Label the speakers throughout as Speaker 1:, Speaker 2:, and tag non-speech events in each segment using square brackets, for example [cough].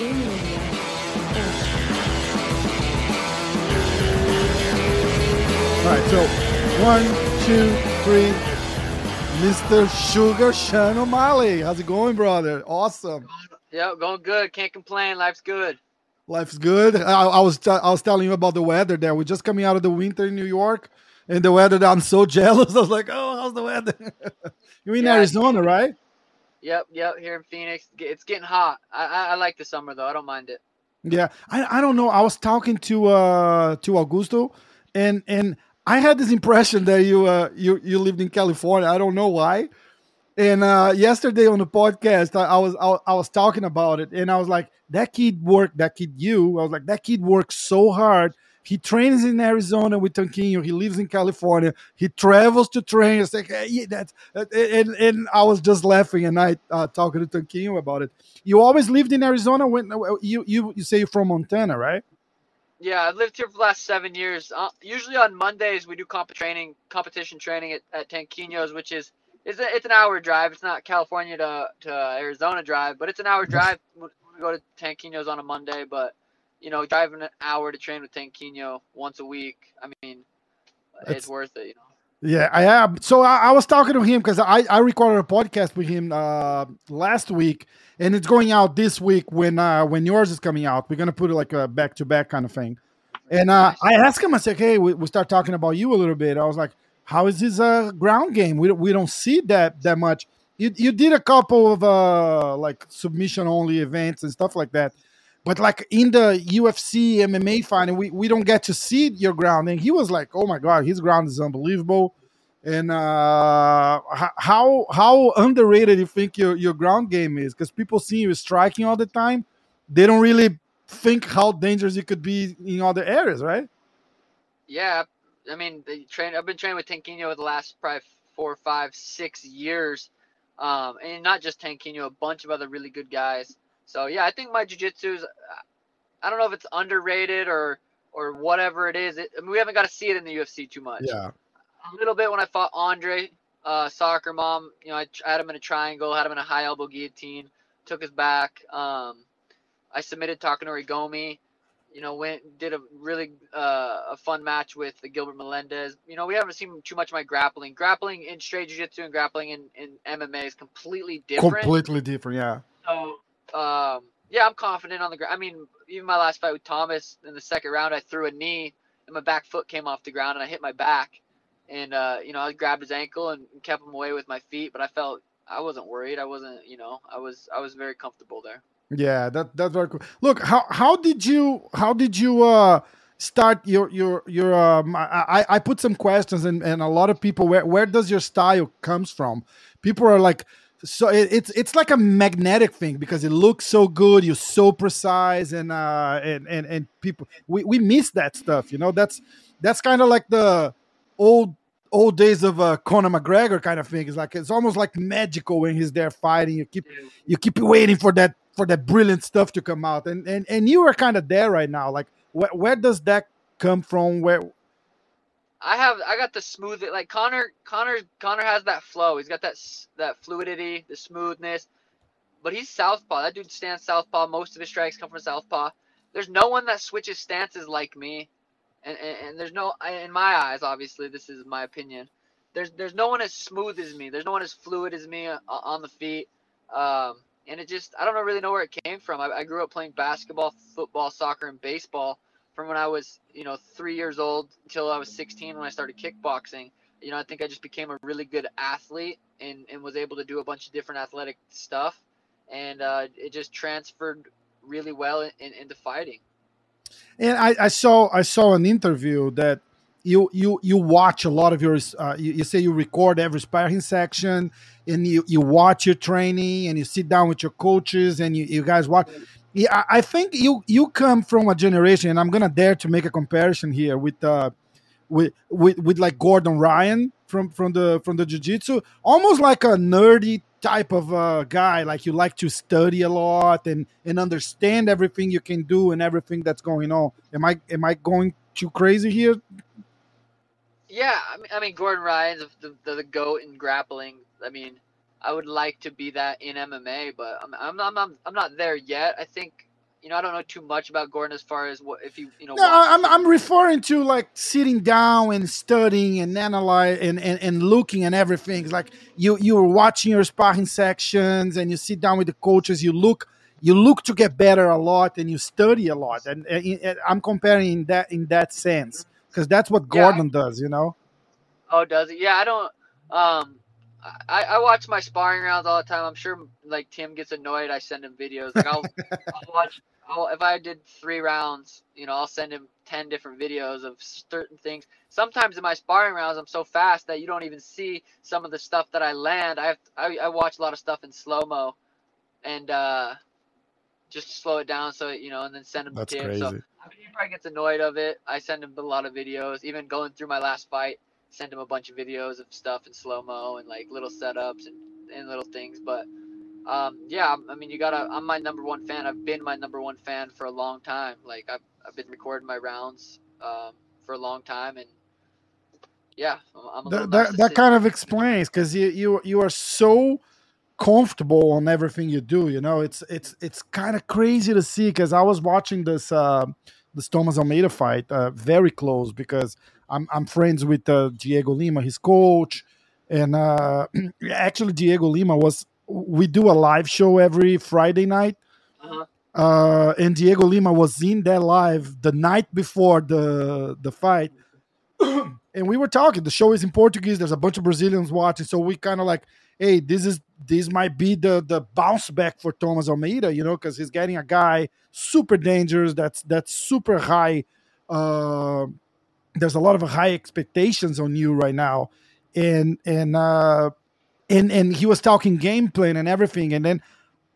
Speaker 1: All right, so one, two, three. Mr. Sugar Sean O'Malley. How's it going, brother? Awesome.
Speaker 2: Yeah, going good. Can't complain. Life's good.
Speaker 1: Life's good. I, I was t- I was telling you about the weather there. We're just coming out of the winter in New York, and the weather. I'm so [laughs] jealous. I was like, oh, how's the weather? [laughs] You're in
Speaker 2: Yeah,
Speaker 1: Arizona, right?
Speaker 2: Yep, yep. Here in Phoenix, it's getting hot. I, I, I like the summer though. I don't mind it.
Speaker 1: Yeah, I, I don't know. I was talking to uh to Augusto, and and I had this impression that you uh you you lived in California. I don't know why. And uh yesterday on the podcast, I, I was I, I was talking about it, and I was like, that kid worked. That kid, you. I was like, that kid works so hard. He trains in Arizona with Tanquinho. He lives in California. He travels to train. It's like, hey, that's and and I was just laughing and I uh, talking to Tanquinho about it. You always lived in Arizona when you you you say you're from Montana, right?
Speaker 2: Yeah, I've lived here for the last seven years. Uh, usually on Mondays we do comp training, competition training at, at Tanquinho's, which is it's a, it's an hour drive. It's not California to, to Arizona drive, but it's an hour drive we go to Tanquinho's on a Monday. But you know, driving an hour to train with Tanquinho once a week, I mean,
Speaker 1: It's-
Speaker 2: it's worth it. You know.
Speaker 1: Yeah, I am. So I, I was talking to him because I, I recorded a podcast with him uh, last week, and it's going out this week when uh, when yours is coming out. We're gonna put it like a back to back kind of thing. And uh, I asked him, I said, "Hey, we, we start talking about you a little bit." I was like, "How is his uh, ground game? We don't, we don't see that that much." You you did a couple of uh, like submission only events and stuff like that, but like in the UFC MMA fighting, we, we don't get to see your ground. And he was like, "Oh my god, his ground is unbelievable." And uh, how how underrated you think your, your ground game is? Because people see you striking all the time, they don't really think how dangerous you could be in other areas, right?
Speaker 2: Yeah, I mean, train. I've been training with Tanquinho the last probably four, five, six years, um, and not just Tanquinho, a bunch of other really good guys. So yeah, I think my jiu-jitsu is. I don't know if it's underrated or or whatever it is. It, I mean, we haven't got to see it in the UFC too much.
Speaker 1: Yeah.
Speaker 2: A little bit when I fought Andre, uh, soccer mom. You know, I, I had him in a triangle, had him in a high elbow guillotine, took his back. Um, I submitted Takanori Gomi you know, went did a really uh, a fun match with the Gilbert Melendez. You know, we haven't seen too much of my grappling. Grappling in straight jiu-jitsu and grappling in, in MMA is completely different.
Speaker 1: Completely different, yeah.
Speaker 2: So, um, yeah, I'm confident on the ground. I mean, even my last fight with Thomas in the second round, I threw a knee and my back foot came off the ground and I hit my back. And, uh, you know, I grabbed his ankle and kept him away with my feet, but I felt I wasn't worried. I wasn't, you know, I was, I was very comfortable there.
Speaker 1: Yeah, that that's very cool. Look, how how did you how did you uh start your your your um I I put some questions and and a lot of people where where does your style comes from? People are like so it, it's it's like a magnetic thing because it looks so good, you're so precise and uh and and and people we we miss that stuff, you know? That's that's kind of like the old old days of uh, Conor McGregor kind of thing. It's like it's almost like magical when he's there fighting. You keep you keep waiting for that for that brilliant stuff to come out, and and and you are kind of there right now. Like where where does that come from? Where
Speaker 2: I have I got the smooth like Conor Conor Conor has that flow. He's got that that fluidity, the smoothness. But he's southpaw. That dude stands southpaw. Most of his strikes come from southpaw. There's no one that switches stances like me, and and, and there's no in my eyes. Obviously, this is my opinion. There's there's no one as smooth as me. There's no one as fluid as me on, on the feet. Um, and it just I don't really know where it came from. I, I grew up playing basketball, football, soccer, and baseball from when I was, you know, three years old until I was 16 when I started kickboxing. You know, I think I just became a really good athlete and, and was able to do a bunch of different athletic stuff. And uh, it just transferred really well in, in, into fighting.
Speaker 1: and I, I saw I saw an interview that you you you watch a lot of your uh, you, you say you record every sparring section and you you watch your training and you sit down with your coaches and you, you guys watch yeah I- think you you come from a generation and i'm gonna dare to make a comparison here with uh with with, with like gordon ryan from from the from the jiu-jitsu. Almost like a nerdy type of uh, guy like you like to study a lot and and understand everything you can do and everything that's going on. Am i am i going too crazy here?
Speaker 2: Yeah, I mean, I mean Gordon Ryan's the, the, the goat in grappling. I mean, I would like to be that in MMA, but I'm I'm not I'm, I'm not there yet. I think you know, I don't know too much about Gordon as far as what if you you know.
Speaker 1: No, I'm I'm referring to like sitting down and studying and analyze and, and, and looking and everything. It's like you you're watching your sparring sections and you sit down with the coaches. You look you look to get better a lot and you study a lot. And, and, and I'm comparing that in that sense because that's what Gordon yeah, I, does. You know.
Speaker 2: Oh, does it? Yeah, I don't. Um, I, I watch my sparring rounds all the time. I'm sure like Tim gets annoyed. I send him videos. Like I'll, [laughs] I'll watch. I'll, if I did three rounds, you know, I'll send him ten different videos of certain things. Sometimes in my sparring rounds, I'm so fast that you don't even see some of the stuff that I land. I have I, I watch a lot of stuff in slow mo, and uh, just slow it down so you know, and then send him
Speaker 1: That's
Speaker 2: to Tim.
Speaker 1: Crazy.
Speaker 2: So I mean, he probably gets annoyed of it. I send him a lot of videos. Even going through my last fight, send him a bunch of videos of stuff in slow mo and like little setups and, and little things. But um, yeah, I mean, you gotta. I'm my number one fan. I've been my number one fan for a long time. Like I've I've been recording my rounds um, for a long time, and yeah, I'm, I'm
Speaker 1: that that, that kind of explains because you you you are so comfortable on everything you do. You know, it's it's it's kind of crazy to see because I was watching this uh, this Thomas Almeida fight uh, very close because I'm I'm friends with uh, Diego Lima, his coach, and uh, [clears throat] actually Diego Lima was. We do a live show every Friday night, uh-huh. uh, and Diego Lima was in that live the night before the the fight, [clears throat] and we were talking. The show is in Portuguese. There's a bunch of Brazilians watching, so we kind of like, hey, this is this might be the the bounce back for Thomas Almeida, you know, because he's getting a guy super dangerous. That's that's super high. Uh, there's a lot of high expectations on you right now, and and uh, and and he was talking game plan and everything, and then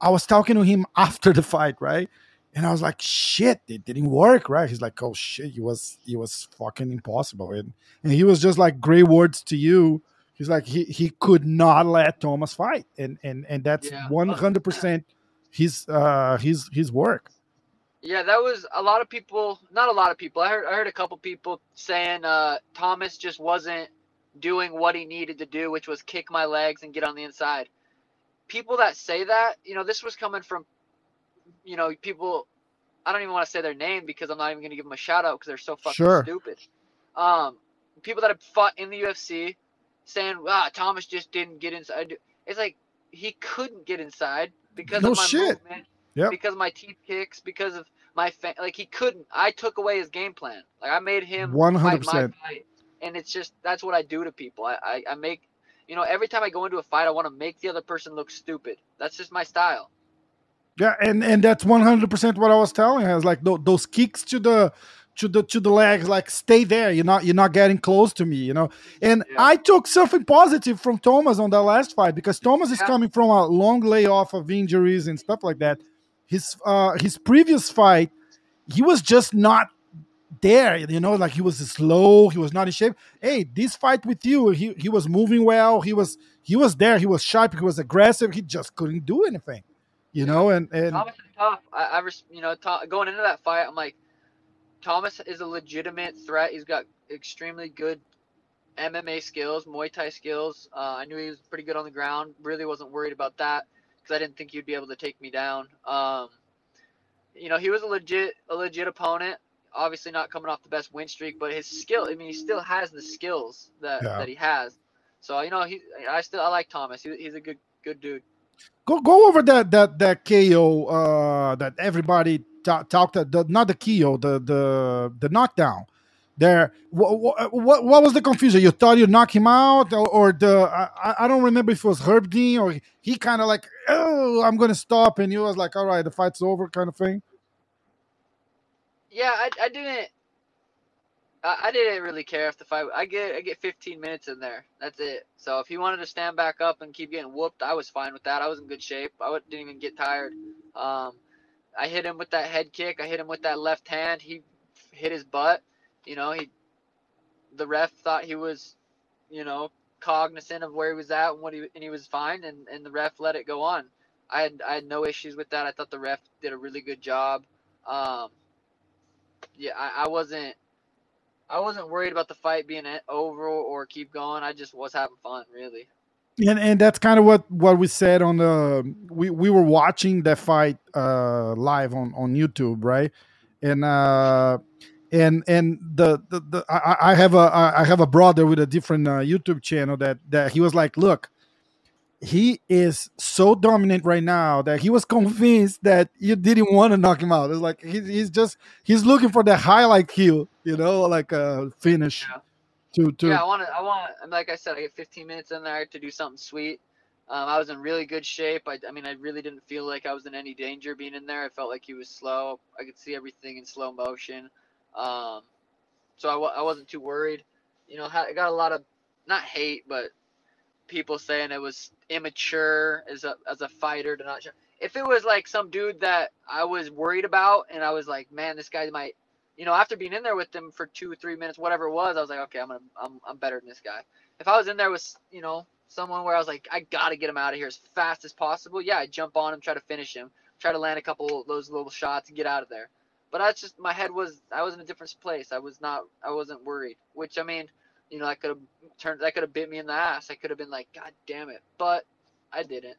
Speaker 1: I was talking to him [laughs] after the fight, right? And I was like, shit, it didn't work, right? He's like, oh shit, he was he was fucking impossible, and and he was just like great words to you. He's like he he could not let Thomas fight, and and and that's one hundred percent his uh his his work.
Speaker 2: Yeah, that was a lot of people. Not a lot of people. I heard. I heard a couple people saying uh, Thomas just wasn't doing what he needed to do, which was kick my legs and get on the inside. People that say that, you know, this was coming from, you know, people. I don't even want to say their name because I'm not even going to give them a shout out because they're so fucking sure. stupid. Um, people that have fought in the UFC saying, "Ah, Thomas just didn't get inside." It's like he couldn't get inside because
Speaker 1: no
Speaker 2: of my
Speaker 1: shit.
Speaker 2: movement,
Speaker 1: yep.
Speaker 2: because of my teep kicks, because of my fa- like he couldn't. I took away his game plan. Like I made him
Speaker 1: one hundred percent.
Speaker 2: And it's just that's what I do to people. I, I I make you know every time I go into a fight, I want to make the other person look stupid. That's just my style.
Speaker 1: Yeah, and and that's one hundred percent what I was telling her. Is like th- those kicks to the to the to the legs, like stay there. You're not you're not getting close to me, you know. And yeah. I took something positive from Thomas on that last fight because Thomas is coming from a long layoff of injuries and stuff like that. His uh his previous fight he was just not there you know? Like he was slow he was not in shape. Hey this fight with you he, he was moving well he was he was there he was sharp he was aggressive he just couldn't do anything you know? And and
Speaker 2: thomas is tough. I, I you know going into that fight i'm like thomas is a legitimate threat he's got extremely good mma skills muay thai skills uh, i knew he was pretty good on the ground really wasn't worried about that because I didn't think he'd be able to take me down. Um, you know, he was a legit a legit opponent. Obviously, not coming off the best win streak, but his skill. I mean, he still has the skills that, yeah. that he has. So you know, he I still I like Thomas. He, he's a good good dude.
Speaker 1: Go go over that that that KO uh, that everybody talked. The, not the KO, the the the knockdown there. What, what, what was the confusion? You thought you knock him out, or, or the I, I don't remember if it was Herb Dean or he kind of like, oh, I'm gonna stop, and he was like, all right, the fight's over, kind of thing.
Speaker 2: Yeah, I, I didn't. I, I didn't really care if the fight. I get I get 15 minutes in there. That's it. So if he wanted to stand back up and keep getting whooped, I was fine with that. I was in good shape. I didn't even get tired. Um, I hit him with that head kick. I hit him with that left hand. He hit his butt you know, he the ref thought he was, you know, cognizant of where he was at and what he and he was fine, and and the ref let it go on. I had I had no issues with that. I thought the ref did a really good job. Um, yeah, I, I wasn't I wasn't worried about the fight being over or keep going. I just was having fun, really.
Speaker 1: And and that's kind of what what we said on the we we were watching that fight uh live on on YouTube, right? And uh and and the the, the I, I have a I have a brother with a different uh, YouTube channel that that he was like, look, he is so dominant right now that he was [laughs] convinced that you didn't want to knock him out. It's like he's, he's just he's looking for the highlight kill, you know, like a finish.
Speaker 2: Yeah.
Speaker 1: To, to
Speaker 2: Yeah, I want to. I want. Like I said, I get 15 minutes in there to do something sweet. Um, I was in really good shape. I, I mean, I really didn't feel like I was in any danger being in there. I felt like he was slow. I could see everything in slow motion. Um, so I, I wasn't too worried. You know, I got a lot of not hate, but people saying it was immature as a as a fighter to not. If it was like some dude that I was worried about, and I was like, man, this guy might, you know, after being in there with them for two, three minutes, whatever it was, I was like, okay, I'm gonna, I'm, I'm better than this guy. If I was in there with, you know, someone where I was like, I gotta get him out of here as fast as possible, yeah, I'd jump on him, try to finish him, try to land a couple of those little shots and get out of there. But that's just my head was, I was in a different place. I was not, I wasn't worried. Which I mean, you know, I could have turned, that could have bit me in the ass. I could have been like, God damn it, but I didn't.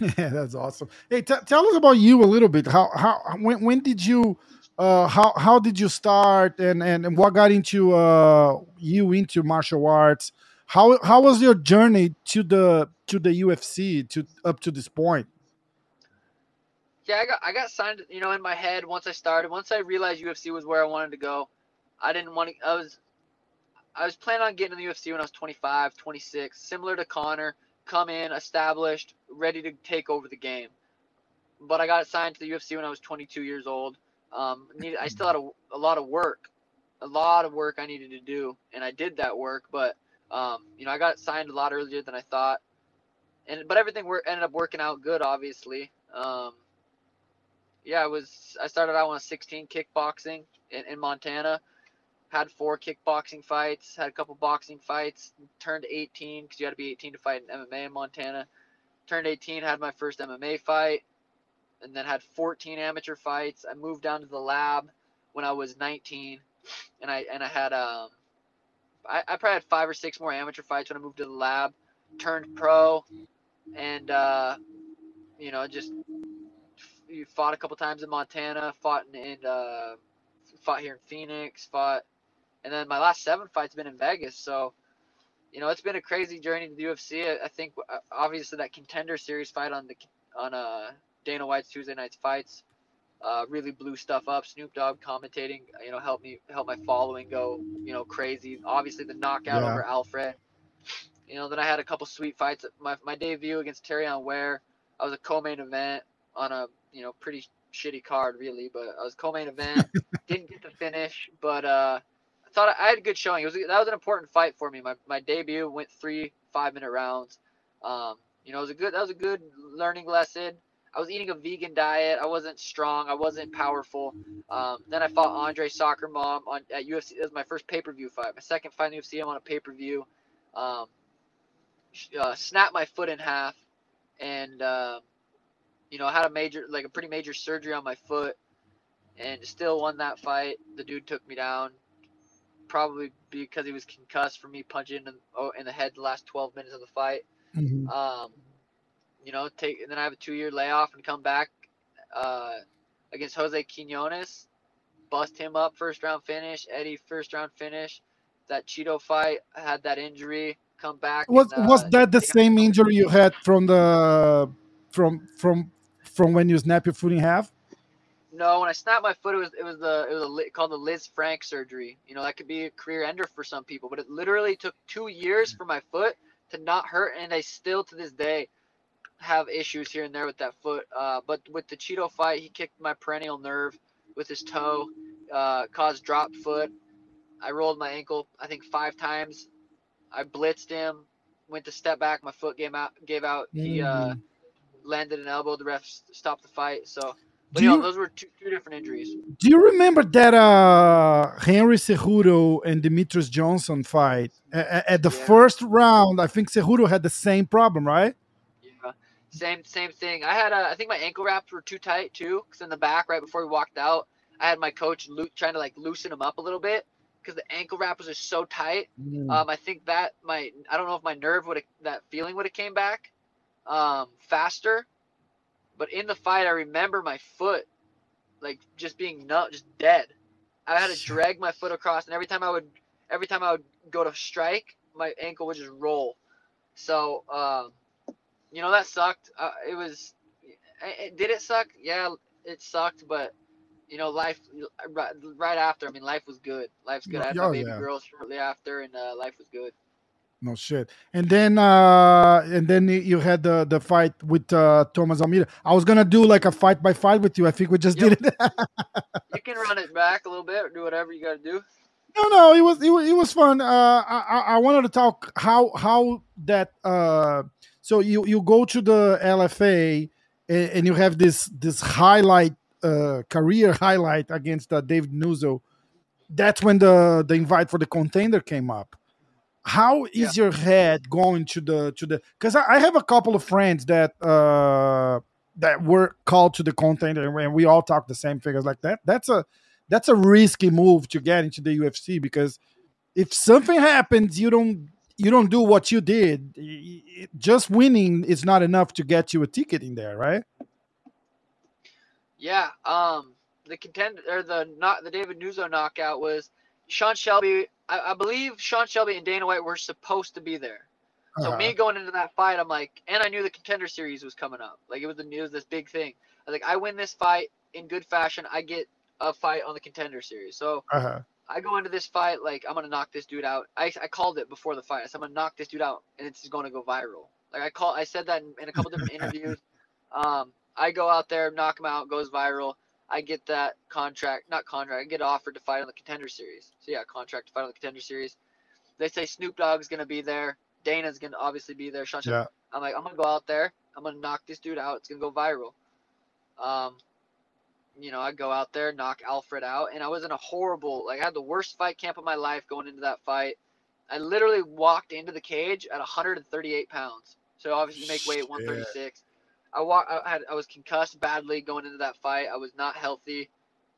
Speaker 2: [laughs]
Speaker 1: Yeah, that's awesome. Hey, t- tell us about you a little bit. How how when when did you uh how how did you start and and, and what got into uh you into martial arts? How how was your journey to the to the UFC to up to this point?
Speaker 2: Yeah, I got I got signed, you know, in my head once I started. Once I realized UFC was where I wanted to go, I didn't want to. I was I was planning on getting in the UFC when I was 25, 26, similar to Conor. Come in, established, ready to take over the game. But I got signed to the UFC when I was 22 years old. Um, [laughs] needed, I still had a, a lot of work, a lot of work I needed to do, and I did that work. But um, you know, I got signed a lot earlier than I thought, and but everything wor- ended up working out good, obviously. Um, yeah, I was. I started out on I 16 kickboxing in, in Montana. Had four kickboxing fights. Had a couple boxing fights. Turned 18 because you had to be 18 to fight in MMA in Montana. Turned 18, had my first MMA fight, and then had 14 amateur fights. I moved down to the lab when I was 19, and I and I had um, I, I probably had five or six more amateur fights when I moved to the lab. Turned pro, and uh, you know just you fought a couple times in Montana, fought in, in uh, fought here in Phoenix, fought, and then my last seven fights been in Vegas. So, you know, it's been a crazy journey to the UFC. I, I think uh, obviously that contender series fight on the on uh, Dana White's Tuesday nights fights uh, really blew stuff up. Snoop Dogg commentating, you know, helped me help my following go, you know, crazy. Obviously the knockout
Speaker 1: Yeah.
Speaker 2: over Alfred. You know, then I had a couple sweet fights. My my debut against Terrion Ware, I was a co-main event on a you know pretty shitty card really, but I was co-main event. [laughs] Didn't get to finish, but uh, I thought I had a good showing. It was that was an important fight for me. My my debut went three five minute rounds. Um, you know, it was a good that was a good learning lesson. I was eating a vegan diet. I wasn't strong. I wasn't powerful. Um, then I fought Andre Soccer Mom on at UFC. That was my first pay per view fight. My second fight in UFC. I'm on a pay per view. Um, uh, snapped my foot in half, and uh, you know I had a major, like a pretty major surgery on my foot, and still won that fight. The dude took me down, probably because he was concussed from me punching in, oh, in the head the last 12 minutes of the fight.
Speaker 1: Mhm.
Speaker 2: Um, you know, take and then I have a two year layoff and come back uh, against Jose Quinones, bust him up first round finish. Eddie first round finish. That Chito fight had that injury. Come back.
Speaker 1: Was
Speaker 2: and, uh,
Speaker 1: was that the same injury you had from the from from from when you snap your foot in half?
Speaker 2: No, when I snapped my foot, it was it was the it was a, called the Lisfranc surgery. You know, that could be a career ender for some people, but it literally took two years for my foot to not hurt, and I still to this day have issues here and there with that foot. Uh, but with the Chito fight, he kicked my peroneal nerve with his toe, uh, caused drop foot. I rolled my ankle, I think five times. I blitzed him, went to step back, my foot gave out. Gave out. He uh, landed an elbow. The ref stopped the fight. So. But you know, those were two, two different injuries.
Speaker 1: Do you remember that uh, Henry Cejudo and Demetrious Johnson fight? A- At the
Speaker 2: Yeah.
Speaker 1: first round, I think Cejudo had the same problem, right?
Speaker 2: Same same thing. I had a, I think my ankle wraps were too tight too, because in the back right before we walked out, I had my coach loo- trying to like loosen them up a little bit, because the ankle wrap was just so tight.
Speaker 1: Mm.
Speaker 2: Um, I think that my I don't know if my nerve would have that feeling would have came back um, faster, but in the fight I remember my foot like just being nut, just dead. I had to drag my foot across, and every time I would every time I would go to strike, my ankle would just roll. So um, you know that sucked. Uh, it was. It, did it suck? Yeah, it sucked, but you know, life right, right after. I mean, life was good. Life's good. I had
Speaker 1: Oh,
Speaker 2: my baby
Speaker 1: yeah.
Speaker 2: girl shortly after, and uh, life was good.
Speaker 1: No shit. And then uh and then you had the the fight with uh Thomas Almeida. I was gonna do like a fight by fight with you. I think we just
Speaker 2: Yep.
Speaker 1: did it. [laughs]
Speaker 2: You can run it back a little bit, or do whatever you got to do.
Speaker 1: no, no, it was it was, it was fun. Uh I, I I wanted to talk how how that uh so you you go to the LFA and, and you have this this highlight uh career highlight against uh, David Nuzzo. That's when the the invite for the contender came up. how is your head going to the to the because I, I have a couple of friends that uh that were called to the contender and we all talk the same figures like that that's a that's a risky move to get into the ufc because if something happens you don't you don't do what you did just winning is not enough to get you a ticket in there right
Speaker 2: Yeah. Um, the contender or the not the David Nuzzo knockout was Sean Shelby. I, I believe Sean Shelby and Dana White were supposed to be there. So
Speaker 1: Uh-huh.
Speaker 2: me going into that fight, I'm like, and I knew the contender series was coming up. Like it was the news, this big thing. I was like, I win this fight in good fashion, I get a fight on the contender series. So
Speaker 1: uh-huh.
Speaker 2: I go into this fight like I'm gonna knock this dude out. I, I called it before the fight. I said I'm gonna knock this dude out, and it's going to go viral. Like I call, I said that in, in a couple different [laughs] interviews. Um, I go out there, knock him out, goes viral. I get that contract, not contract. I get offered to fight on the contender series. So yeah, contract to fight on the contender series. They say Snoop Dogg's gonna be there. Dana's gonna obviously be there. Sean
Speaker 1: yeah
Speaker 2: I'm like, I'm gonna go out there. I'm gonna knock this dude out. It's gonna go viral. Um, you know, I go out there, knock Alfred out, and I was in a horrible, like, I had the worst fight camp of my life going into that fight. I literally walked into the cage at 138 pounds. So obviously, you make weight at 136. I walk, I had, I was concussed badly going into that fight. I was not healthy.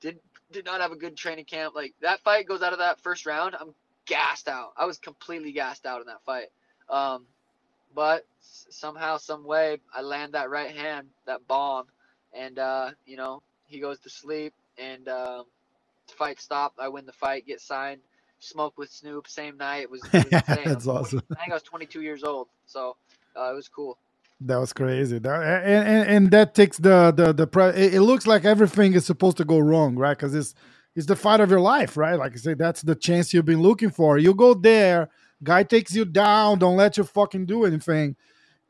Speaker 2: Did did not have a good training camp. Like that fight goes out of that first round, I'm gassed out. I was completely gassed out in that fight. Um, but somehow, some way, I land that right hand, that bomb, and uh, you know he goes to sleep, and um, fight stopped. I win the fight, get signed, smoke with Snoop same night. It was, it was [laughs] insane. I
Speaker 1: That's
Speaker 2: was 20
Speaker 1: awesome.
Speaker 2: I think I was 22 years old, so uh, it was cool.
Speaker 1: That was crazy. That, and, and, and that takes the the the pre- it, it looks like everything is supposed to go wrong, right? Because it's it's the fight of your life, right? Like I said, that's the chance you've been looking for. You go there, guy takes you down, don't let you fucking do anything,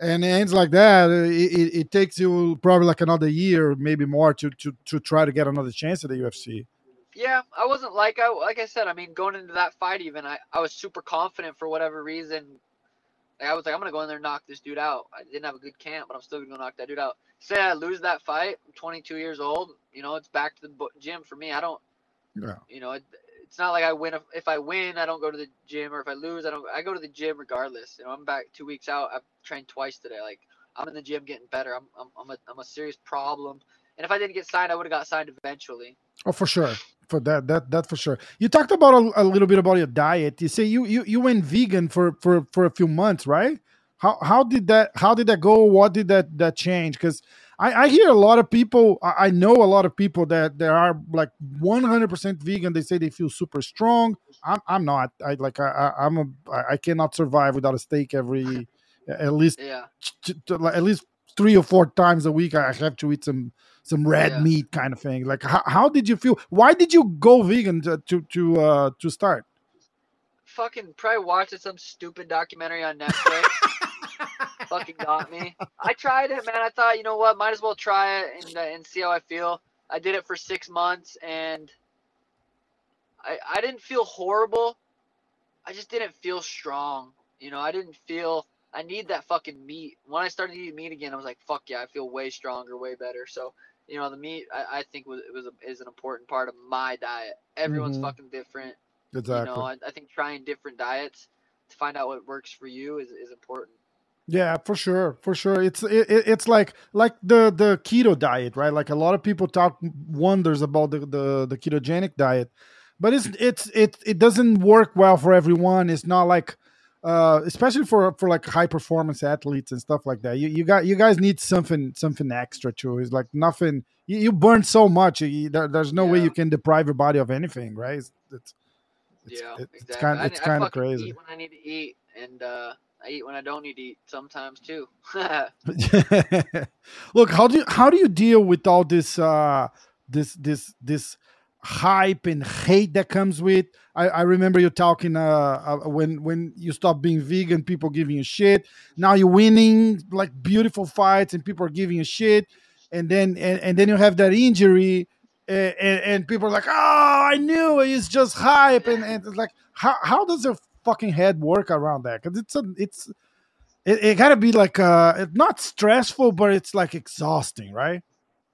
Speaker 1: and it ends like that. Uh, it, it, it takes you probably like another year, maybe more, to to to try to get another chance at the UFC.
Speaker 2: Yeah, I wasn't like I like I said. I mean, going into that fight, even I, I was super confident for whatever reason. Like, I was like, I'm gonna go in there and knock this dude out. I didn't have a good camp, but I'm still gonna knock that dude out. Say I lose that fight, I'm 22 years old. You know, it's back to the gym for me. I don't,
Speaker 1: Yeah.
Speaker 2: you know, it, it's not like I win. If, I win, I don't go to the gym, or if I lose, I don't. I go to the gym regardless. You know, I'm back two weeks out. I've trained twice today. Like I'm in the gym getting better. I'm I'm I'm a, I'm a serious problem. And if I didn't get signed, I would have got signed eventually.
Speaker 1: Oh, for sure. For that, that, that for sure. You talked about a, a little bit about your diet. You say you, you, you went vegan for, for, for a few months, right? How, how did that, how did that go? What did that, that change? Because I, I hear a lot of people. I, I know a lot of people that there are like 100% vegan. They say they feel super strong. I'm, I'm not. I like, I, I, I'm a, I cannot survive without a steak every, at least,
Speaker 2: Yeah.
Speaker 1: t- t- at least three or four times a week. I have to eat some some red
Speaker 2: Yeah.
Speaker 1: meat kind of thing. Like, how, how did you feel? Why did you go vegan to to to, uh, to start?
Speaker 2: fucking probably watching some stupid documentary on [laughs] Netflix. Fucking got me. I tried it, man. I thought, you know what, might as well try it and, uh, and see how I feel. I did it for six months and I I didn't feel horrible. I just didn't feel strong. You know, I didn't feel. I need that fucking meat. When I started eating meat again, I was like, fuck yeah, I feel way stronger, way better. So, you know, the meat I, I think was it was a, is an important part of my diet. Everyone's
Speaker 1: Mhm.
Speaker 2: fucking different.
Speaker 1: Exactly.
Speaker 2: You know, I, I think trying different diets to find out what works for you is, is important.
Speaker 1: Yeah, for sure, for sure. It's it, it- it's like like the the keto diet, right? Like a lot of people talk wonders about the the, the ketogenic diet, but it's it's it it doesn't work well for everyone. It's not like uh, especially for for like high performance athletes and stuff like that. You you got you guys need something something extra too. It's like nothing. You, you burn so much. You, there, there's no yeah. way you can deprive your body of anything, right? It's, it's,
Speaker 2: it's yeah, it's, exactly. kind it's kind of crazy. Eat when I need to eat, and uh, I eat when I don't need to eat sometimes too. [laughs]
Speaker 1: Look, how do you, how do you deal with all this uh, this this this hype and hate that comes with. I, I remember you talking uh, uh, when when you stopped being vegan, people giving you shit. Now you're winning like beautiful fights, and people are giving you shit. And then and, and then you have that injury, and, and, people are like, "Oh, I knew it. it's just hype." And, and it's like, how how does your fucking head work around that? Because it's a it's it, it gotta be like uh it's not stressful, but it's like exhausting, right?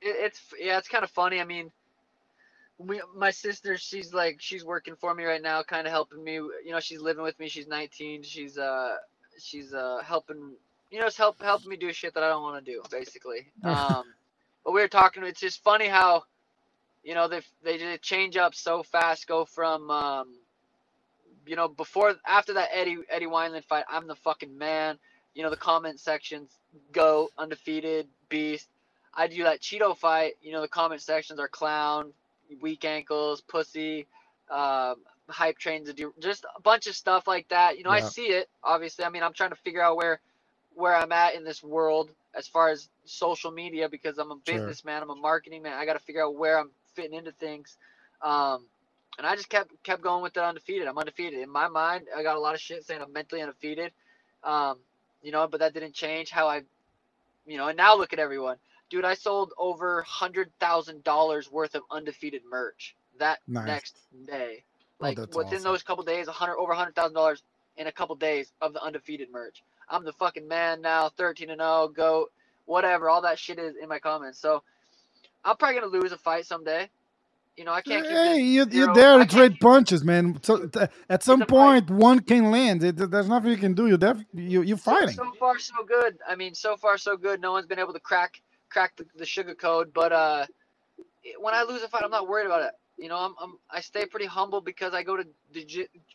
Speaker 2: It, it's yeah, it's kind of funny. I mean we, my sister, she's like, she's working for me right now, kind of helping me. You know, she's living with me. She's 19. She's uh, she's uh, helping. You know, it's help helping me do shit that I don't want to do, basically. [laughs] Um, but we were talking. It's just funny how, you know, they they change up so fast. Go from, um, you know, before after that Eddie Eddie Wineland fight, I'm the fucking man. You know, the comment sections go undefeated beast. I do that Chito fight. You know, the comment sections are clown, weak ankles, pussy, um, hype trains to do just a bunch of stuff like that. You know, yeah. I see it. Obviously, I mean, I'm trying to figure out where where I'm at in this world as far as social media because I'm a businessman. Sure. I'm a marketing man. I got to figure out where I'm fitting into things. Um, and I just kept kept going with it undefeated. I'm undefeated in my mind. I got a lot of shit saying I'm mentally undefeated. Um, you know, but that didn't change how I, you know. And now look at everyone dude, I sold over hundred thousand dollars worth of undefeated merch that nice. next day. Oh, like oh, within awesome. those couple days, a hundred over hundred thousand dollars in a couple days of the undefeated merch. I'm the fucking man now, thirteen and zero, oh, goat, whatever. All that shit is in my comments. So I'm probably gonna lose a fight someday. You know, I can't.
Speaker 1: Hey, you, you're there to trade punches, man. So at some point, fight. one can land. There's nothing you can do. You're def- you you're fighting.
Speaker 2: So, so far, so good. I mean, so far, so good. No one's been able to crack crack the, the sugar code. But uh, when I lose a fight, I'm not worried about it. You know, I'm, I'm I stay pretty humble because I go to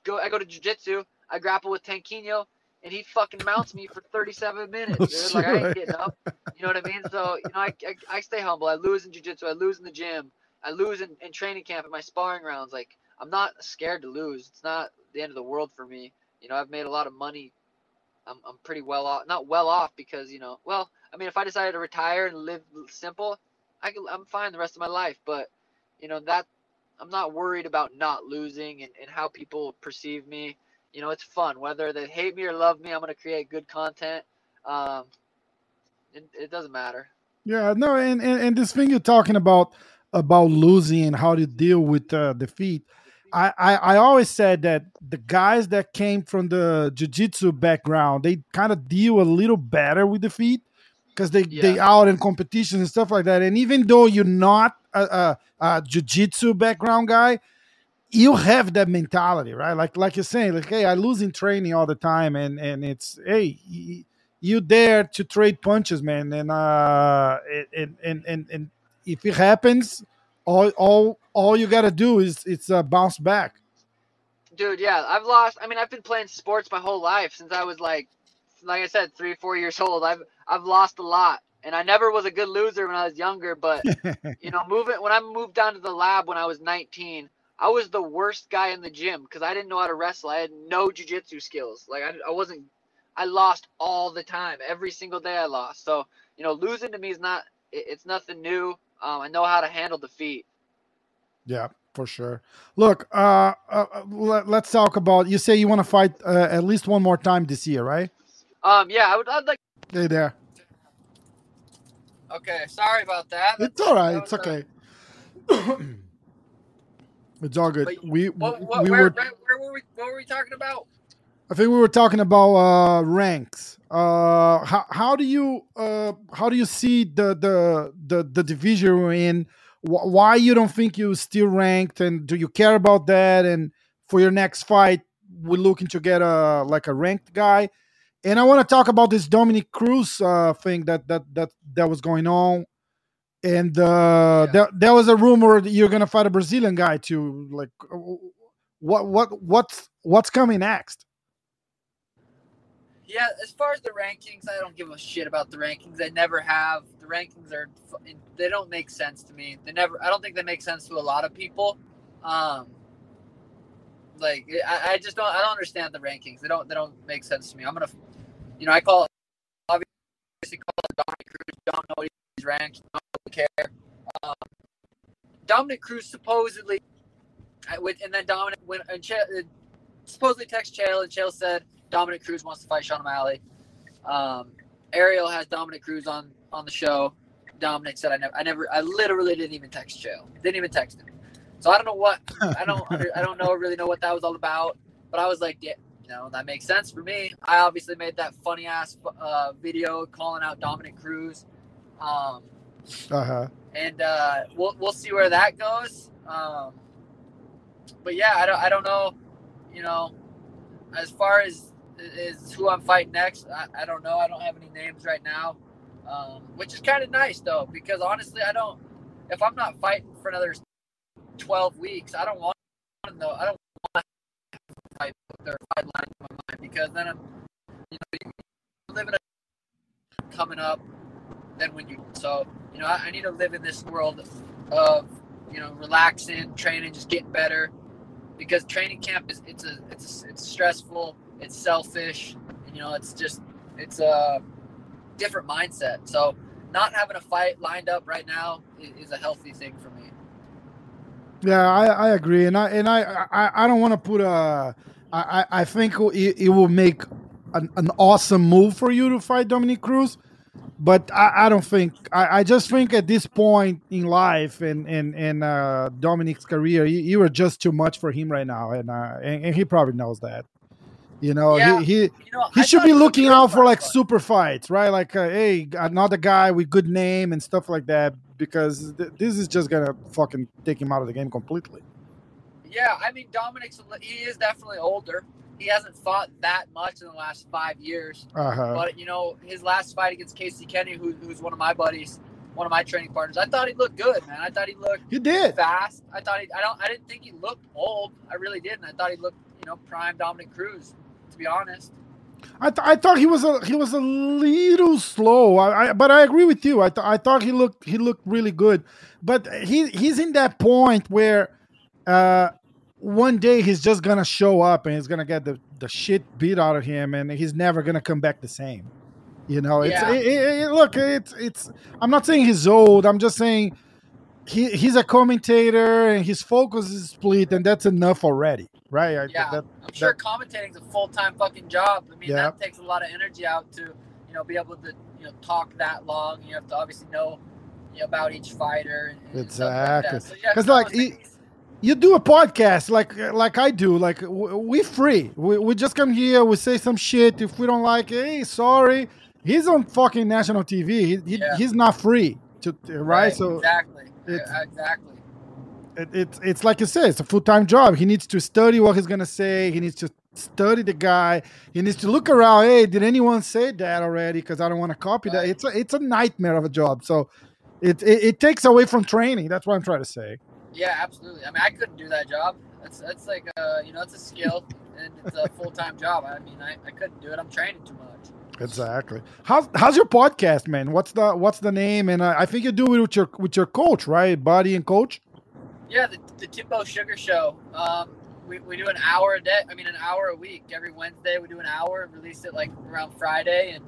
Speaker 2: go I go to jiu-jitsu. I grapple with Tanquinho, and he fucking mounts me for 37 [laughs] minutes. Dude. Like I ain't getting up. You know what I mean? So you know, I, I, I stay humble. I lose in jiu-jitsu. I lose in the gym. I lose in, in training camp at my sparring rounds. Like I'm not scared to lose. It's not the end of the world for me. You know, I've made a lot of money. I'm, I'm pretty well off. Not well off because you know, well, I mean, if I decided to retire and live simple, I can, I'm fine the rest of my life. But you know that I'm not worried about not losing and, and how people perceive me. You know, it's fun. Whether they hate me or love me, I'm gonna create good content. Um, it, it doesn't matter.
Speaker 1: Yeah, no, and, and and this thing you're talking about about losing and how to deal with uh, defeat. I, I, I always said that the guys that came from the jiu-jitsu background, they kind of deal a little better with defeat because they yeah. they out in competitions and stuff like that. And even though you're not a, a, a jiu-jitsu background guy, you have that mentality, right? Like like you're saying, like hey, I lose in training all the time, and and it's hey, you there to trade punches, man, and uh, and and and, and if it happens, all all all you got to do is it's uh, bounce back.
Speaker 2: Dude, yeah, I've lost. I mean, I've been playing sports my whole life since I was like like I said, three, four years old. I've I've lost a lot, and I never was a good loser when I was younger. But [laughs] you know, moving when I moved down to the lab when I was 19, I was the worst guy in the gym because I didn't know how to wrestle. I had no jujitsu skills. Like I, I wasn't. I lost all the time. Every single day I lost. So you know, losing to me is not. It, it's nothing new. Um, I know how to handle defeat.
Speaker 1: Yeah, for sure. Look, uh, uh, let, us talk about. You say you want to fight uh, at least one more time this year, right?
Speaker 2: Um, yeah, I would. I'd like.
Speaker 1: Hey there.
Speaker 2: Okay, sorry about that.
Speaker 1: It's all right. It's okay. [coughs] it's all good. we
Speaker 2: what, what, we where, were. Where, where, were we? What were we talking about?
Speaker 1: I think we were talking about uh, ranks. Uh, how how do you uh, how do you see the the the, the division we're in? Why you don't think you still ranked, and do you care about that? And for your next fight, we're looking to get a like a ranked guy and I want to talk about this Dominick Cruz uh, thing that that that that was going on. and uh,
Speaker 2: Yeah.
Speaker 1: there, there was a rumor that you're gonna fight a Brazilian guy too. Like, uh, what what what's what's coming next?
Speaker 2: Yeah, as far as the rankings, I don't give a shit about the rankings. I never have. The rankings are they don't make sense to me. They never. I don't think they make sense to a lot of people. Um, like I, I just don't. I don't understand the rankings. They don't. They don't make sense to me. I'm gonna, you know, I call obviously call it Dominick Cruz. Don't know what he's ranked. Don't care. Um, Dominick Cruz supposedly, and then Dominick when and Ch- uh, supposedly text Chael and Chael said Dominick Cruz wants to fight Sean O'Malley. Um, Ariel has Dominick Cruz on on the show. Dominick said I never, I never, I literally didn't even text Chael. Didn't even text him. So I don't know what I don't I don't know really know what that was all about. But I was like, yeah, you know, that makes sense for me. I obviously made that funny ass uh, video calling out Dominick Cruz. Um,
Speaker 1: Uh huh.
Speaker 2: and uh, we'll we'll see where that goes. Um, but yeah, I don't I don't know. You know, as far as is who I'm fighting next, I, I don't know. I don't have any names right now, um, which is kind of nice though, because honestly, I don't. If I'm not fighting for another 12 weeks, I don't want to know. I don't want to fight or fight line in my mind because then I'm, you know, in a coming up. Then when you so you know, I, I need to live in this world of you know relaxing, training, just getting better. Because training camp is it's a it's a, it's stressful, it's selfish, and, you know, it's just it's a different mindset. So not having a fight lined up right now is, a healthy thing for me.
Speaker 1: Yeah, I, I agree, and I and I I, I don't want to put a. I, I think it, it will make an, an awesome move for you to fight Dominick Cruz, but I, I don't think I, I just think at this point in life and and and uh, Dominick's career, you, you are just too much for him right now, and uh, and, and he probably knows that. You know,
Speaker 2: Yeah.
Speaker 1: he, he
Speaker 2: You know,
Speaker 1: he should be looking out for like super fights, right? Like, uh, hey, another guy with good name and stuff like that, because th- this is just gonna fucking take him out of the game completely.
Speaker 2: Yeah, I mean Dominick's he is definitely older. He hasn't fought that much in the last five years.
Speaker 1: Uh-huh.
Speaker 2: But you know, his last fight against Casey Kenney, who, who's one of my buddies, one of my training partners, I thought he looked good, man. I thought he looked
Speaker 1: He did.
Speaker 2: fast. I thought he, I don't, I didn't think he looked old. I really didn't. I thought he looked, you know, prime Dominick Cruz. To be honest.
Speaker 1: I, th- I thought he was a he was a little slow. I, I but I agree with you. I th- I thought he looked he looked really good, but he he's in that point where uh, one day he's just gonna show up and he's gonna get the, the shit beat out of him, and he's never gonna come back the same. You know, it's
Speaker 2: Yeah.
Speaker 1: it, it- it- look, it's it's. I'm not saying he's old. I'm just saying he he's a commentator and his focus is split, and that's enough already, right? I-
Speaker 2: Yeah.
Speaker 1: that-
Speaker 2: I'm sure commentating's a full time fucking job. I mean,
Speaker 1: Yeah.
Speaker 2: that takes a lot of energy out to, you know, be able to, you know, talk that long. You have to obviously know, you know, about each fighter. And, and stuff like.
Speaker 1: Exactly.
Speaker 2: So, yeah,
Speaker 1: like, you do a podcast like like I do. Like we free. We, we just come here. We say some shit. If we don't like, it, hey, sorry. He's on fucking national TV. He, he-
Speaker 2: Yeah.
Speaker 1: he's not free to to- right. So
Speaker 2: exactly,
Speaker 1: it's-
Speaker 2: exactly.
Speaker 1: It, it's it's like you said. It's a full time job. He needs to study what he's gonna say. He needs to study the guy. He needs to look around. Hey, did anyone say that already? Because I don't want to copy that. It's a it's a nightmare of a job. So. It, it, it takes away from training. That's what I'm trying to say.
Speaker 2: Yeah, absolutely. I mean, I couldn't do that job. That's that's like uh, you know, it's a skill and it's a [laughs] full time job. I mean, I, I couldn't do it. I'm training too much.
Speaker 1: Exactly. How's how's your podcast, man? What's the what's the name? And uh, I think you do it with your with your coach, right? Body and coach.
Speaker 2: Yeah, the, the Timbo Sugar Show. Um, we, we do an hour a day. I mean, an hour a week. Every Wednesday, we do an hour. And release it like around Friday, and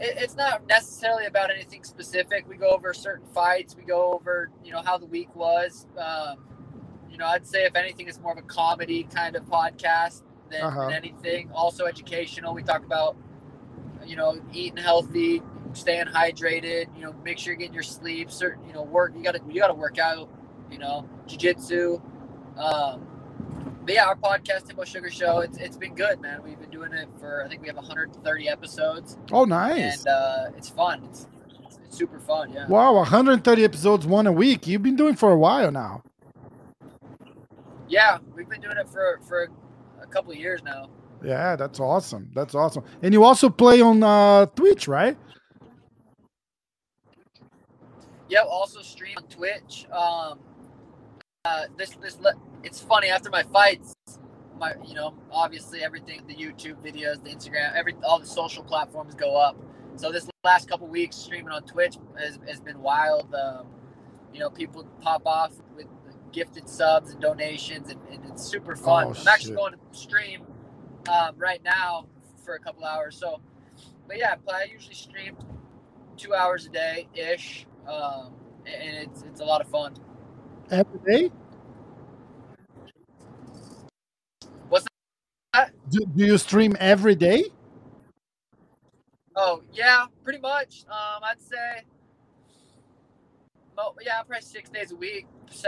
Speaker 2: it, it's not necessarily about anything specific. We go over certain fights. We go over you know how the week was. Um, you know, I'd say if anything, it's more of a comedy kind of podcast than,
Speaker 1: Uh-huh.
Speaker 2: than anything. Also educational. We talk about you know eating healthy, staying hydrated. You know, make sure you're getting your sleep. Certain you know work. You got to you got to work out you know, jujitsu. Um, but yeah, our podcast, Timbo Sugar Show, it's, it's been good, man. We've been doing it for, I think we have 130 episodes,
Speaker 1: Oh, nice.
Speaker 2: and uh, it's fun. It's, it's, it's super fun, yeah.
Speaker 1: wow, 130 episodes, one a week. You've been doing for a while now.
Speaker 2: Yeah, we've been doing it for, for a couple of years now.
Speaker 1: Yeah, that's awesome. That's awesome. And you also play on uh, Twitch, right?
Speaker 2: Yep. Also stream on Twitch. Um, uh, this this it's funny after my fights, my you know obviously everything the YouTube videos, the Instagram, every all the social platforms go up. So this last couple weeks streaming on Twitch has, has been wild. Um, you know, people pop off with gifted subs and donations, and, and it's super fun.
Speaker 1: Oh,
Speaker 2: I'm actually
Speaker 1: shit.
Speaker 2: going to stream um, right now for a couple hours. So, but yeah, I usually stream two hours a day ish, um, and it's it's a lot of fun.
Speaker 1: Every day?
Speaker 2: What's that?
Speaker 1: Do, do you stream every day?
Speaker 2: Oh yeah, pretty much. Um, I'd say. Well, yeah, probably six days a week.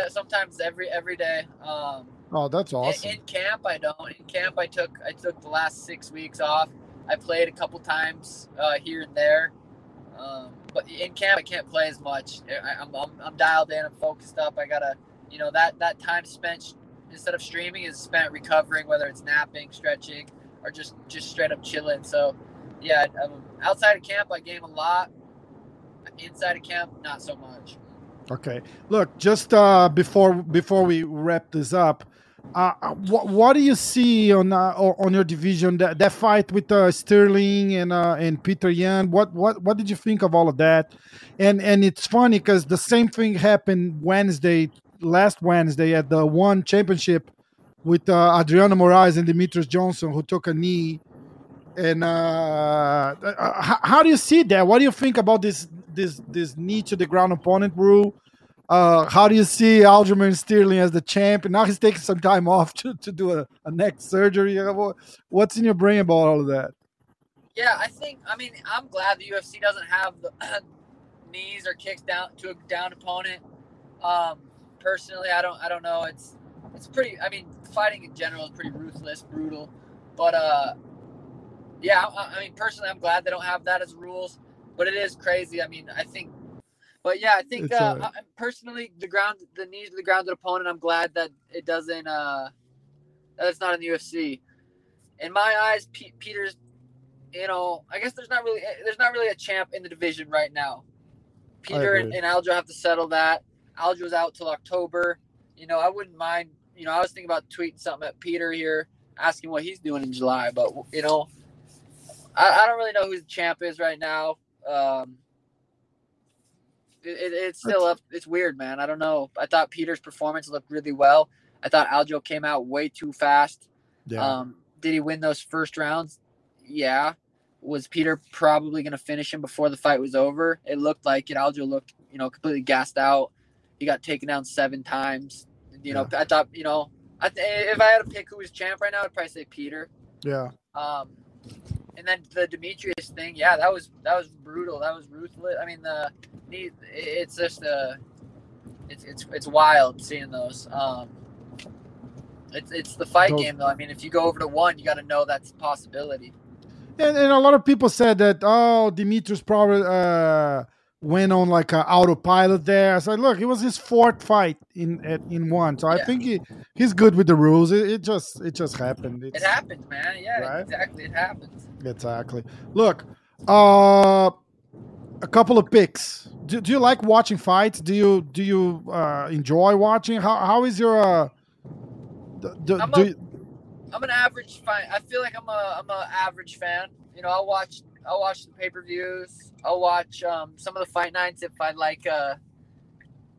Speaker 2: Sometimes every every day. Um,
Speaker 1: Oh, that's
Speaker 2: in-
Speaker 1: awesome.
Speaker 2: In, camp, I don't. In camp, I took I took the last six weeks off. I played a couple times uh, here and there, um, but in camp I can't play as much. I, I'm, I'm I'm dialed in. I'm focused up. I gotta, you know, that that time spent instead of streaming is spent recovering, whether it's napping, stretching, or just just straight up chilling. So, yeah, um, outside of camp I game a lot. Inside of camp, not so much.
Speaker 1: Okay. Look, just uh, before before we wrap this up, uh, what what do you see on uh, on your division that that fight with uh, Sterling and uh, and Peter Yan? What what what did you think of all of that? And and it's funny because the same thing happened Wednesday, last Wednesday at the one championship with uh, Adriano Moraes and Demetrious Johnson, who took a knee. And uh, uh, how, how do you see that? What do you think about this this this knee to the ground opponent rule? Uh, how do you see Aljamain Sterling as the champ? And now he's taking some time off [laughs] to, to do a, a neck surgery. Uh, What's in your brain about all of that?
Speaker 2: Yeah, I think. I mean, I'm glad the UFC doesn't have the [clears throat] knees or kicks down to a down opponent. Um, personally, I don't. I don't know. It's it's pretty. I mean, fighting in general is pretty ruthless, brutal. But uh, yeah. I, I mean, personally, I'm glad they don't have that as rules. But it is crazy. I mean, I think. But yeah, I think uh,
Speaker 1: uh,
Speaker 2: I, personally, the ground, the knees to the grounded opponent. I'm glad that it doesn't. Uh, that it's not in the UFC. In my eyes, P- Peter's you know, I guess there's not really there's not really a champ in the division right now. Peter and, and Aljo have to settle that. Aljo's out till October. You know, I wouldn't mind. You know, I was thinking about tweeting something at Peter here, asking what he's doing in July. But you know, I, I don't really know who the champ is right now. Um, it, it- it's still up. It's weird, man. I don't know. I thought Peter's performance looked really well. I thought Aljo came out way too fast.
Speaker 1: Yeah.
Speaker 2: Um, did he win those first rounds? Yeah. Was Peter probably going to finish him before the fight was over? It looked like it. Aljo looked, you know, completely gassed out. He got taken down seven times. You know, I thought, you know, I th- if I had to pick who was champ right now, I'd probably say Peter.
Speaker 1: yeah.
Speaker 2: Um, and then the Demetrious thing, yeah, that was that was brutal. That was ruthless. I mean, the it's just uh it's it's it's wild seeing those. Um, it's it's the fight
Speaker 1: Those-
Speaker 2: game though. I mean, if you go over to one, you got to know that's a possibility.
Speaker 1: And, and a lot of people said that, oh, Demetrious probably uh, went on like an autopilot there. I said, look, it was his fourth fight in at, in one. So I
Speaker 2: Yeah.
Speaker 1: think he, he's good with the rules. It, it just it just happened. It's,
Speaker 2: It happens, man. Yeah,
Speaker 1: Right.
Speaker 2: exactly. It happens.
Speaker 1: Exactly. Look, uh, a couple of picks. Do, do you like watching fights? Do you do you uh, enjoy watching? How how is your uh, do, do,
Speaker 2: I'm a-
Speaker 1: you-
Speaker 2: I'm an average fan. I feel like I'm a I'm a average fan. You know, I'll watch I'll watch the pay per views. I'll watch um, some of the fight nights if I like. Uh,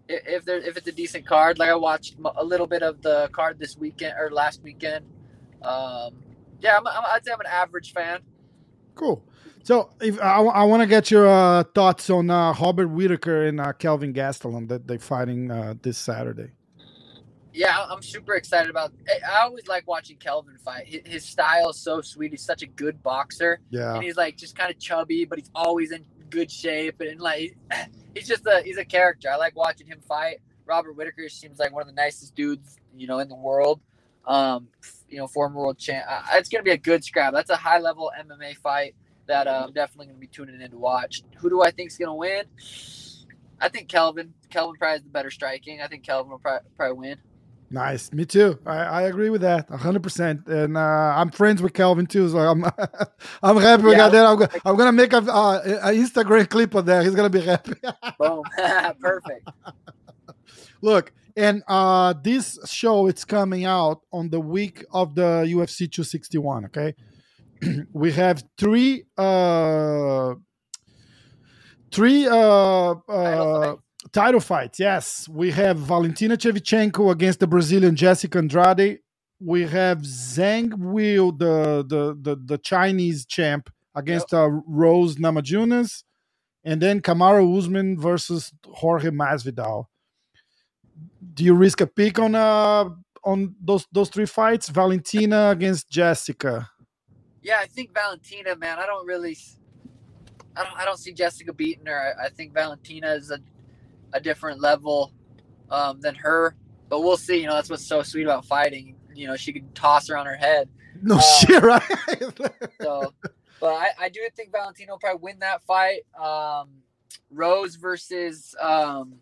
Speaker 2: if there if it's a decent card, like I watched a little bit of the card this weekend or last weekend. Um, yeah, I'm, I'm, I'd say I'm an average fan.
Speaker 1: cool? So if I, I want to get your uh, thoughts on uh, Robert Whitaker and uh, Kelvin Gastelum that they're fighting uh, this Saturday.
Speaker 2: Yeah, I'm super excited about. I- I always like watching Kelvin fight. His, his style is so sweet. He's such a good boxer.
Speaker 1: Yeah,
Speaker 2: and he's like just kind of chubby, but he's always in good shape, and like [laughs] he's just a he's a character. I like watching him fight. Robert Whitaker seems like one of the nicest dudes you know in the world. Um, you know, former world champ. Uh, it's gonna be a good scrap. That's a high level MMA fight that uh, I'm definitely gonna be tuning in to watch. Who do I think's gonna win? I think Kelvin. Kelvin probably has the better striking. I think Kelvin will probably, probably win.
Speaker 1: Nice, me too. I, I agree with that, hundred percent. And uh, I'm friends with Calvin too, so I'm [laughs] I'm happy we
Speaker 2: Yeah.
Speaker 1: got that. I'm, go- I'm gonna make a, uh, an Instagram clip of that. He's gonna be happy. [laughs]
Speaker 2: Boom. [laughs] Perfect.
Speaker 1: Look, and uh, this show it's coming out on the week of the UFC 261. Okay, [clears throat] we have three uh, three uh, uh. Title fights. Yes, we have Valentina Shevchenko against the Brazilian Jessica Andrade. We have Zhang Wu, the the the, the Chinese champ, against uh, Rose Namajunas, and then Kamaru Usman versus Jorge Masvidal. Do you risk a pick on uh on those those three fights? Valentina against Jessica.
Speaker 2: Yeah, I think Valentina, man. I don't really, I don't, I don't see Jessica beating her. I think Valentina is a, a different level um, than her. But we'll see. You know, that's what's so sweet about fighting. You know, she could toss her on her head.
Speaker 1: No
Speaker 2: Uh,
Speaker 1: shit, right?
Speaker 2: So, but I, I do think Valentina will probably win that fight. Um, Rose versus um,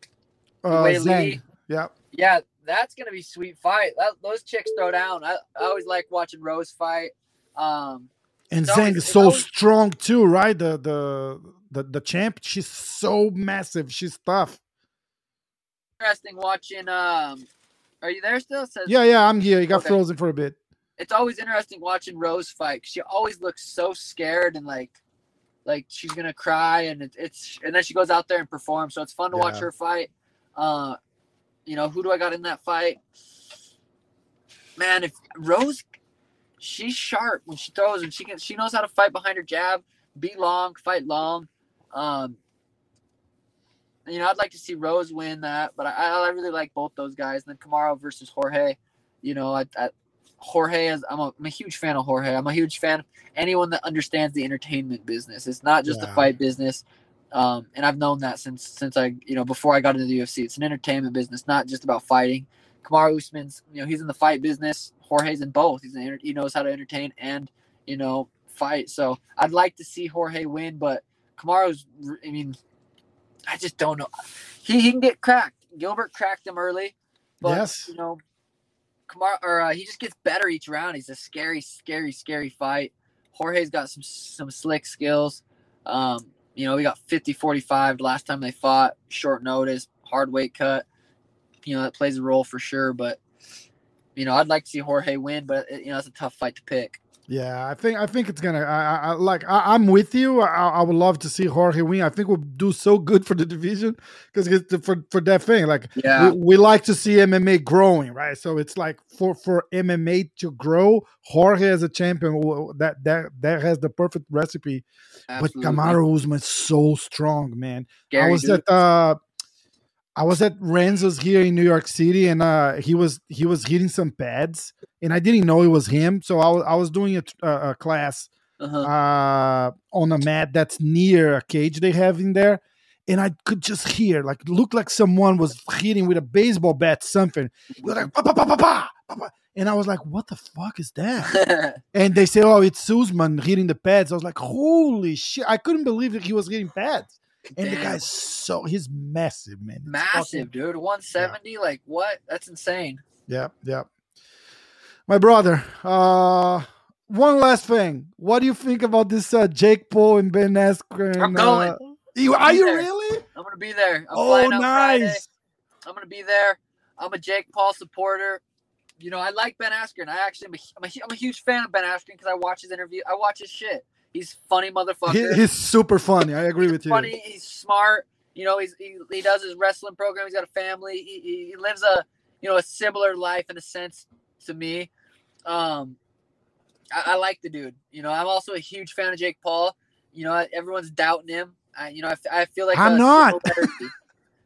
Speaker 1: uh.
Speaker 2: Li.
Speaker 1: Yeah.
Speaker 2: Yeah, that's gonna be sweet fight. That, those chicks throw down. I, I always like watching Rose fight. Um,
Speaker 1: And Zhang
Speaker 2: always-
Speaker 1: is so
Speaker 2: always-
Speaker 1: strong too, right? The the the the champ. She's so massive. She's tough.
Speaker 2: Interesting watching. Um, are you there still? Says,
Speaker 1: Yeah, yeah. I'm here. You got
Speaker 2: Okay.
Speaker 1: frozen for a bit.
Speaker 2: It's always interesting watching Rose fight. She always looks so scared and like, like she's gonna cry, and it, it's and then she goes out there and performs. So it's fun to watch her fight. Uh, you know who do I got in that fight? Man, if Rose, she's sharp when she throws, and she can she knows how to fight behind her jab, be long, fight long. Um, you know, I'd like to see Rose win that, but I, I really like both those guys. And then Kamaru versus Jorge. You know, I, I Jorge is I'm a, I'm a huge fan of Jorge. I'm a huge fan of anyone that understands the entertainment business. It's not just
Speaker 1: Yeah.
Speaker 2: a fight business. Um, and I've known that since since I you know before I got into the UFC. It's an entertainment business, not just about fighting. Kamaru Usman's you know he's in the fight business. Jorge's in both. He's enter- he knows how to entertain and you know fight. So I'd like to see Jorge win, but Kamaru's I mean I just don't know. He, he can get cracked. Gilbert cracked him early, but
Speaker 1: Yes.
Speaker 2: you know, Kamar or uh, he just gets better each round. He's a scary, scary, scary fight. Jorge's got some some slick skills. Um, you know, we got 50-45 last time they fought. Short notice, hard weight cut. You know, that plays a role for sure. But you know, I'd like to see Jorge win, but it, you know, it's a tough fight to pick.
Speaker 1: Yeah, I think I think it's gonna. I, I, like. I, I'm with you. I, I would love to see Jorge win. I think we'll do so good for the division because for for that thing. Like
Speaker 2: Yeah,
Speaker 1: we, we like to see MMA growing, right? So it's like for for MMA to grow, Jorge as a champion that that that has the perfect recipe.
Speaker 2: absolutely.
Speaker 1: But Kamaru Usman's so strong, man. I was
Speaker 2: dude.
Speaker 1: at uh I was at Renzo's here in New York City and uh he was he was hitting some pads and I didn't know it was him. So I was I was doing a, a, class
Speaker 2: uh-huh.
Speaker 1: uh on a mat that's near a cage they have in there and I could just hear like looked like someone was hitting with a baseball bat something. It was like, "Pa, pa, pa, pa, pa, pa, pa." and I was like, what the fuck is that? [laughs] And they say, oh, it's Usman hitting the pads. I was like, holy shit. I couldn't believe that he was hitting pads. And the guy's so, he's massive, man. It's
Speaker 2: massive,
Speaker 1: fucking-
Speaker 2: dude. 170, like what? That's insane.
Speaker 1: yeah, yeah. My brother, uh, one last thing. What do you think about this uh, Jake Paul and Ben Askren?
Speaker 2: I'm going.
Speaker 1: Uh, you, are you
Speaker 2: there.
Speaker 1: really?
Speaker 2: I'm gonna be there. I'm
Speaker 1: oh,
Speaker 2: out Friday.
Speaker 1: nice.
Speaker 2: I'm gonna be there. I'm a Jake Paul supporter. You know, I like Ben Askren. I actually am a, I'm, a, I'm a huge fan of Ben Askren because I watch his interview. I watch his shit. He's funny motherfucker.
Speaker 1: He, he's super funny. I agree with you.
Speaker 2: funny. He's smart. You know, he's he, he does his wrestling program. He's got a family. He, he, lives a you know a similar life in a sense to me. Um, I, I like the dude. You know, I'm also a huge fan of Jake Paul. You know, everyone's doubting him. I, you know, I, I feel like
Speaker 1: I'm not.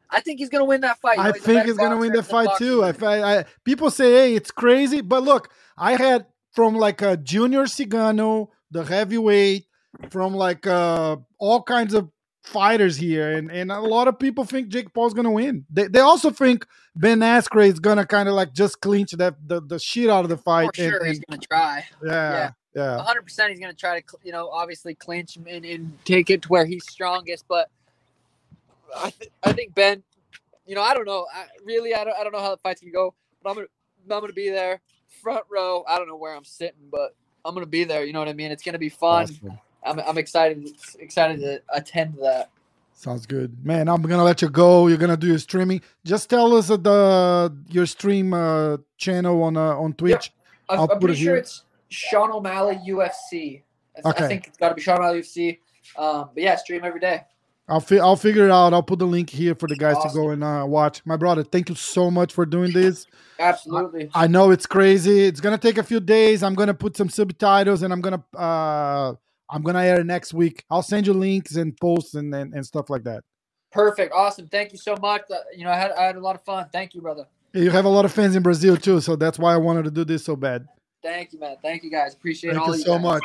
Speaker 2: I think he's gonna win that fight. You know,
Speaker 1: I think he's gonna win
Speaker 2: boxer
Speaker 1: the
Speaker 2: than
Speaker 1: fight too. I. I, I people say, hey, it's crazy, but look, I had from like a junior Cigano, the heavyweight, from like uh all kinds of fighters here, and and a lot of people think Jake Paul's gonna win. They they also think Ben Askren is gonna kind of like just clinch that the, the shit out of the fight.
Speaker 2: For sure,
Speaker 1: and-
Speaker 2: he's gonna try.
Speaker 1: yeah, yeah,
Speaker 2: 100 percent he's going to try to you know obviously clinch and, and take it to where he's strongest but I, th- I think Ben you know I don't know I really I don't, I don't know how the fight's to go but I'm going to I'm gonna be there, front row. I don't know where I'm sitting, but I'm gonna be there. You know what I mean? It's gonna be fun.
Speaker 1: Awesome.
Speaker 2: I'm, I'm excited excited to attend that.
Speaker 1: Sounds good, man. I'm gonna let you go. You're gonna do your streaming. Just tell us uh, the your stream uh, channel on uh, on Twitch.
Speaker 2: I'm,
Speaker 1: I'll
Speaker 2: I'm
Speaker 1: put
Speaker 2: pretty
Speaker 1: it
Speaker 2: sure it's Sean O'Malley UFC. I,
Speaker 1: Okay.
Speaker 2: I think it's got to be Sean O'Malley UFC. Um, but yeah, stream every day.
Speaker 1: I'll fi- I'll figure it out. I'll put the link here for the guys to go and uh, watch. My brother, thank you so much for doing this. [laughs]
Speaker 2: Absolutely.
Speaker 1: I know it's crazy. It's gonna take a few days. I'm gonna put some subtitles and I'm gonna uh I'm gonna air next week. I'll send you links and posts and and, and stuff like that.
Speaker 2: Perfect. Awesome. Thank you so much. Uh, You know, I had I had a lot of fun. Thank you, brother.
Speaker 1: You have a lot of fans in Brazil too, so that's why I wanted to do this so bad.
Speaker 2: Thank you, man. Thank you, guys. Appreciate
Speaker 1: Thank
Speaker 2: all
Speaker 1: you
Speaker 2: you
Speaker 1: so
Speaker 2: guys.
Speaker 1: much.